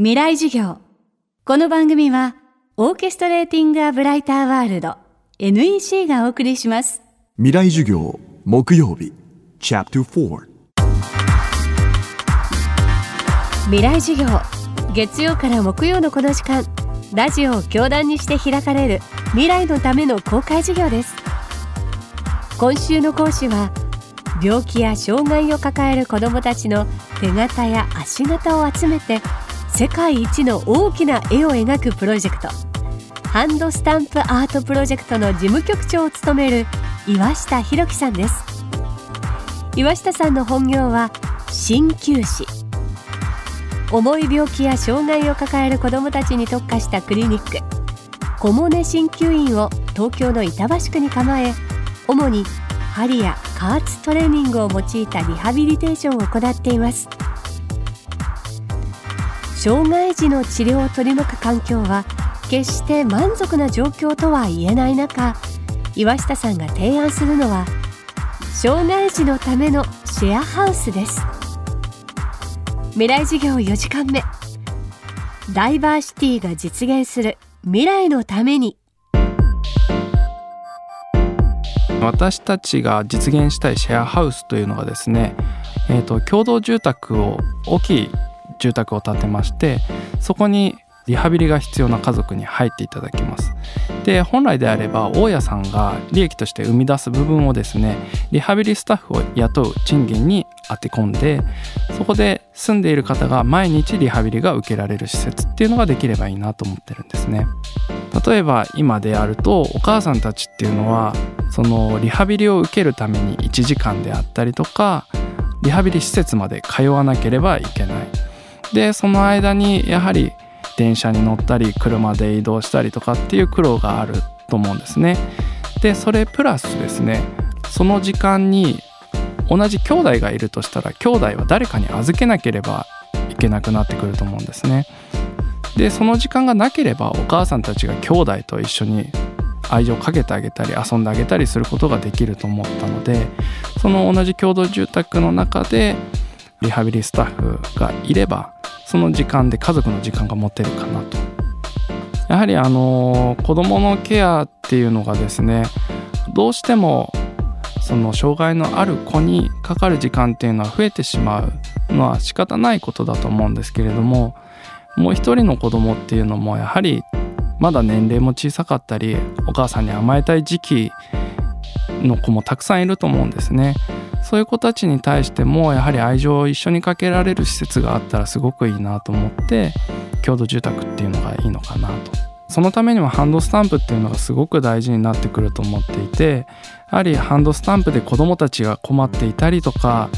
未来授業。この番組はオーケストレーティング・ア・ブライター・ワールド NEC がお送りします。未来授業木曜日チャプター未来授業。月曜から木曜のこの時間ラジオを教壇にして開かれる未来のための公開授業です。今週の講師は病気や障害を抱える子どもたちの手形や足形を集めて世界一の大きな絵を描くプロジェクト。ハンドスタンプアートプロジェクトの事務局長を務める岩下博樹さんです。岩下さんの本業は鍼灸師。重い病気や障害を抱える子どもたちに特化したクリニック。小モネ鍼灸院を東京の板橋区に構え主に針や加圧トレーニングを用いたリハビリテーションを行っています。障害児の治療を取り巻く環境は決して満足な状況とは言えない中岩下さんが提案するのは障害児のためのシェアハウスです。未来授業4時間目。ダイバーシティが実現する。未来のために。私たちが実現したいシェアハウスというのがですね、えーと、共同住宅を大きい住宅を建てましてそこにリハビリが必要な家族に入っていただきます。で本来であれば大家さんが利益として生み出す部分をですねリハビリスタッフを雇う賃金に当て込んでそこで住んでいる方が毎日リハビリが受けられる施設っていうのができればいいなと思ってるんですね。例えば今であるとお母さんたちっていうのはそのリハビリを受けるために1時間であったりとかリハビリ施設まで通わなければいけない。でその間にやはり電車に乗ったり車で移動したりとかっていう苦労があると思うんですね。でそれプラスですねその時間に同じ兄弟がいるとしたら兄弟は誰かに預けなければいけなくなってくると思うんですね。でその時間がなければお母さんたちが兄弟と一緒に愛情をかけてあげたり遊んであげたりすることができると思ったのでその同じ共同住宅の中でリハビリスタッフがいればその時間で家族の時間が持てるかなとやはりあの子どものケアっていうのがですねどうしてもその障害のある子にかかる時間っていうのは増えてしまうのは仕方ないことだと思うんですけれどももう一人の子供っていうのもやはりまだ年齢も小さかったりお母さんに甘えたい時期の子もたくさんいると思うんですね。そういう子たちに対してもやはり愛情を一緒にかけられる施設があったらすごくいいなと思って共同住宅っていうのがいいのかなと。そのためにはハンドスタンプっていうのがすごく大事になってくると思っていてやはりハンドスタンプで子どもたちが困っていたりとか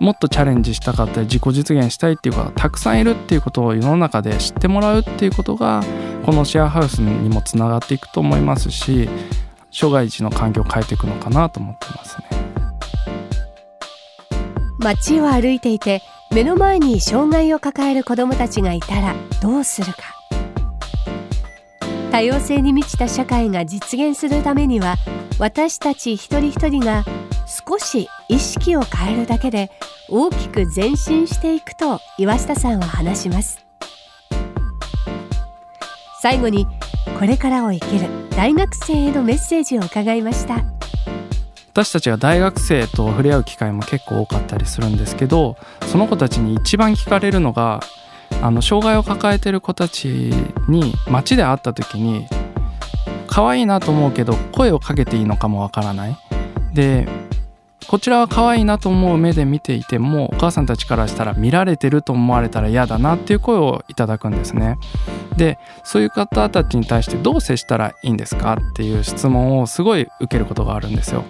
もっとチャレンジしたかったり自己実現したいっていう方がたくさんいるっていうことを世の中で知ってもらうっていうことがこのシェアハウスにもつながっていくと思いますし障害児の環境を変えていくのかなと思ってますね。街を歩いていて目の前に障害を抱える子どもたちがいたらどうするか。多様性に満ちた社会が実現するためには私たち一人一人が少し意識を変えるだけで大きく前進していくと岩下さんは話します。最後にこれからを生きる大学生へのメッセージを伺いました。私たちが大学生と触れ合う機会も結構多かったりするんですけどその子たちに一番聞かれるのがあの障害を抱えてる子たちに街で会った時に可愛いなと思うけど声をかけていいのかもわからないでこちらは可愛いなと思う目で見ていてもお母さんたちからしたら見られてると思われたら嫌だなっていう声をいただくんですね。でそういう方たちに対してどう接したらいいんですかっていう質問をすごい受けることがあるんですよ。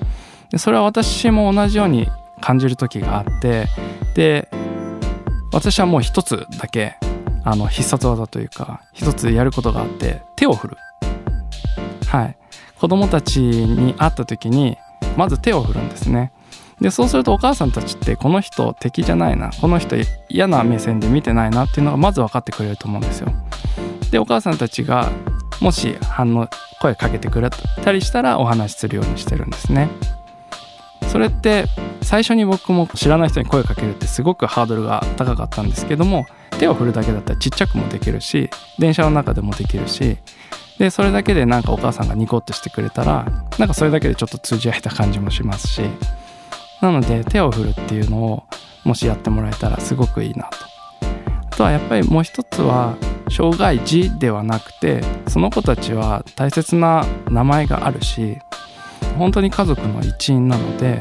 でそれは私も同じように感じる時があってで私はもう一つだけあの必殺技というか一つやることがあって手を振る。はい子供たちに会った時にまず手を振るんですね。でそうするとお母さんたちってこの人敵じゃないなこの人嫌な目線で見てないなっていうのがまず分かってくれると思うんですよ。でお母さんたちがもし反応声かけてくれたりしたらお話しするようにしてるんですね。それって最初に僕も知らない人に声かけるってすごくハードルが高かったんですけども手を振るだけだったらちっちゃくもできるし電車の中でもできるしでそれだけでなんかお母さんがニコッとしてくれたらなんかそれだけでちょっと通じ合えた感じもしますしなので手を振るっていうのをもしやってもらえたらすごくいいなと。あとはやっぱりもう一つは障害児ではなくてその子たちは大切な名前があるし本当に家族の一員なので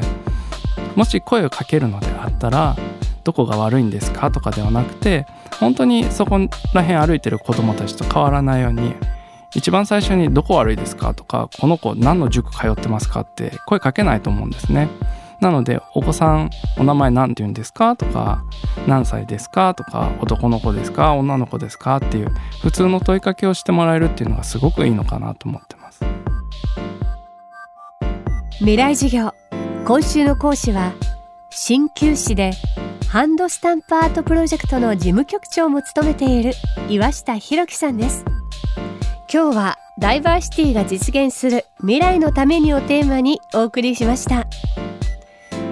もし声をかけるのであったらどこが悪いんですかとかではなくて本当にそこら辺歩いてる子どもたちと変わらないように一番最初に「どこ悪いですか?」とか「この子何の塾通ってますか?」って声かけないと思うんですね。なのでお子さんお名前何て言うんですかとか何歳ですかとか男の子ですか女の子ですかっていう普通の問いかけをしてもらえるっていうのがすごくいいのかなと思ってます未来授業。今週の講師は鍼灸師でハンドスタンプアートプロジェクトの事務局長も務めている岩下博樹さんです。今日はダイバーシティが実現する未来のためにをテーマにお送りしました。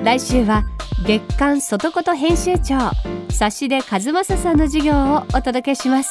来週は月刊外こと編集長指出和正さんの授業をお届けします。